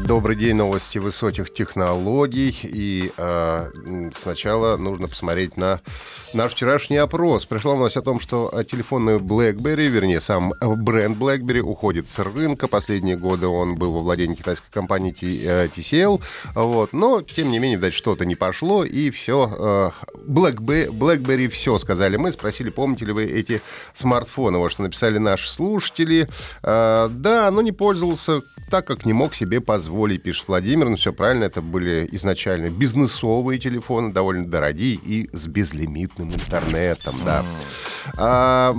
Добрый день, новости высоких технологий. И э, сначала нужно посмотреть на наш вчерашний опрос. Пришла новость о том, что э, телефоны BlackBerry, вернее, сам бренд BlackBerry уходит с рынка. Последние годы он был во владении китайской компании TCL. Э, вот. Но, тем не менее, видать, что-то не пошло, и все. Э, BlackBerry, BlackBerry все, сказали мы. Спросили, помните ли вы эти смартфоны, вот что написали наши слушатели. Да, но не пользовался так, как не мог себе позволить, пишет Владимир. Ну, все правильно, это были изначально бизнесовые телефоны, довольно дорогие и с безлимитным интернетом, да. А,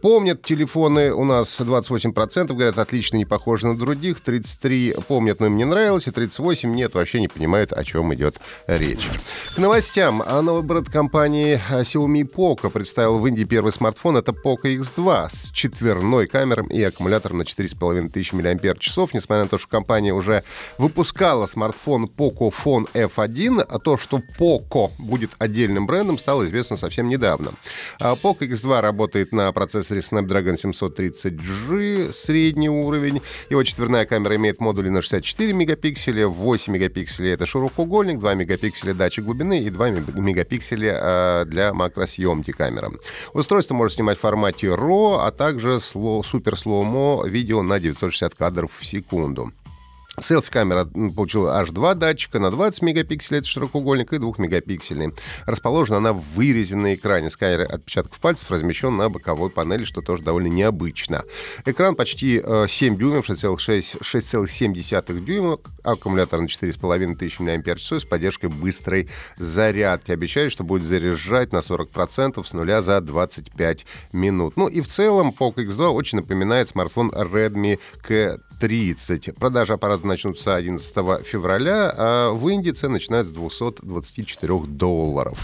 помнят телефоны у нас 28%, говорят, отлично, не похожи на других. 33 помнят, но им не нравилось, и 38 нет, вообще не понимают, о чем идет речь. К новостям. А новый бренд компании Xiaomi Poco представил в Индии первый смартфон. Это Poco X2 с четверной камерой и аккумулятором на 4500 мАч. Несмотря на то, что компания уже выпускала смартфон Poco Phone F1, а то, что Poco будет отдельным брендом, стало известно совсем недавно. Poco X2 работает на процессоре Snapdragon 730G, средний уровень. Его четверная камера имеет модули на 64 мегапикселя, 8 мегапикселей — это широкоугольник, 2 мегапикселя — датчик глубины и 2 мегапикселя а, для макросъемки камеры. Устройство может снимать в формате RAW, а также super slow-mo видео на 960 кадров в секунду. Селфи-камера получила аж два датчика на 20 мегапикселей, это широкоугольник, и 2 мегапиксельный. Расположена она в вырезе на экране. Сканер отпечатков пальцев размещен на боковой панели, что тоже довольно необычно. Экран почти 7 э, дюймов, 6,7 дюйма, аккумулятор на 4,5 тысячи мАч с поддержкой быстрой зарядки. Обещают, что будет заряжать на 40% с нуля за 25 минут. Ну и в целом Poco X2 очень напоминает смартфон Redmi K30. Продажи аппарата начнутся 11 февраля, а в Индии цены начинаются с 224 долларов.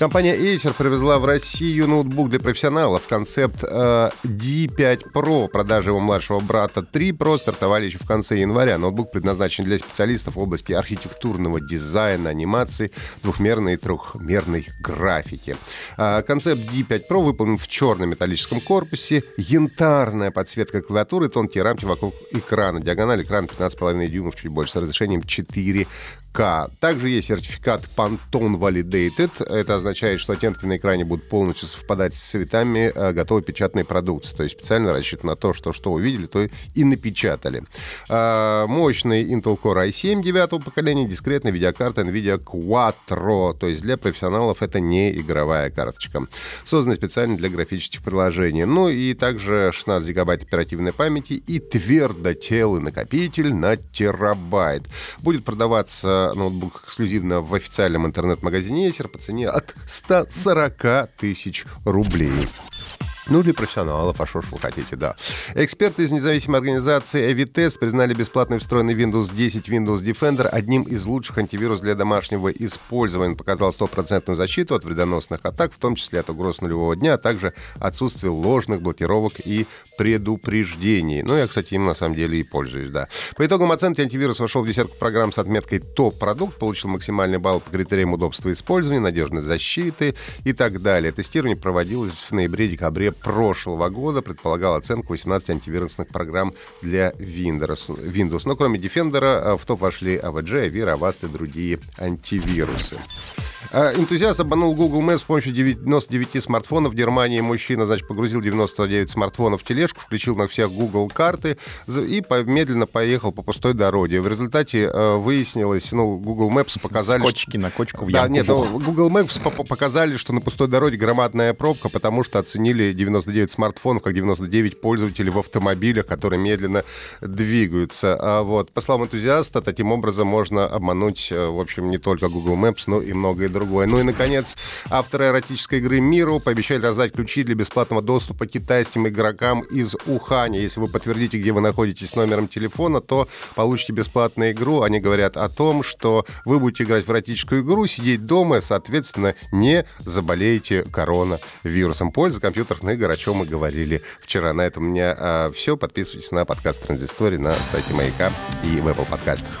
Компания Acer привезла в Россию ноутбук для профессионалов. Концепт э, D5 Pro, продажи его младшего брата 3 Pro стартовали еще в конце января. Ноутбук предназначен для специалистов в области архитектурного дизайна, анимации, двухмерной и трехмерной графики. Э, концепт D5 Pro выполнен в черном металлическом корпусе, янтарная подсветка клавиатуры, тонкие рамки вокруг экрана. Диагональ экрана 15,5 дюймов, чуть больше, с разрешением 4 к. Также есть сертификат Pantone Validated. Это означает, что оттенки на экране будут полностью совпадать с цветами э, готовой печатной продукции. То есть специально рассчитано на то, что что увидели, то и напечатали. А, мощный Intel Core i7 девятого поколения, дискретная видеокарта NVIDIA Quattro. То есть для профессионалов это не игровая карточка. Создана специально для графических приложений. Ну и также 16 гигабайт оперативной памяти и твердотелый накопитель на терабайт. Будет продаваться ноутбук эксклюзивно в официальном интернет-магазине Acer по цене от 140 тысяч рублей. Ну, для профессионалов, а что ж вы хотите, да. Эксперты из независимой организации Evitest признали бесплатный встроенный Windows 10 Windows Defender одним из лучших антивирус для домашнего использования. Он показал стопроцентную защиту от вредоносных атак, в том числе от угроз нулевого дня, а также отсутствие ложных блокировок и предупреждений. Ну, я, кстати, им на самом деле и пользуюсь, да. По итогам оценки антивирус вошел в десятку программ с отметкой топ-продукт, получил максимальный балл по критериям удобства использования, надежной защиты и так далее. Тестирование проводилось в ноябре-декабре прошлого года предполагал оценку 18 антивирусных программ для Windows. Windows. Но кроме Defender э, в топ вошли AVG, Avira, Avast и другие антивирусы. А, энтузиаст обманул Google Maps с помощью 99 смартфонов. В Германии мужчина, значит, погрузил 99 смартфонов в тележку, включил на всех Google карты и медленно поехал по пустой дороге. В результате э, выяснилось, ну, Google Maps показали... Скотчики на кочку в Да, нет, ну, Google Maps показали, что на пустой дороге громадная пробка, потому что оценили 99 смартфонов как 99 пользователей в автомобилях, которые медленно двигаются. А вот, по словам энтузиаста, таким образом можно обмануть, э, в общем, не только Google Maps, но и многое другое. Ну и, наконец, авторы эротической игры «Миру» пообещали раздать ключи для бесплатного доступа китайским игрокам из Уханя. Если вы подтвердите, где вы находитесь номером телефона, то получите бесплатную игру. Они говорят о том, что вы будете играть в эротическую игру, сидеть дома, соответственно, не заболеете коронавирусом. Польза компьютерных игр, о чем мы говорили вчера. На этом у меня а, все. Подписывайтесь на подкаст Транзистории на сайте Маяка и в Apple подкастах.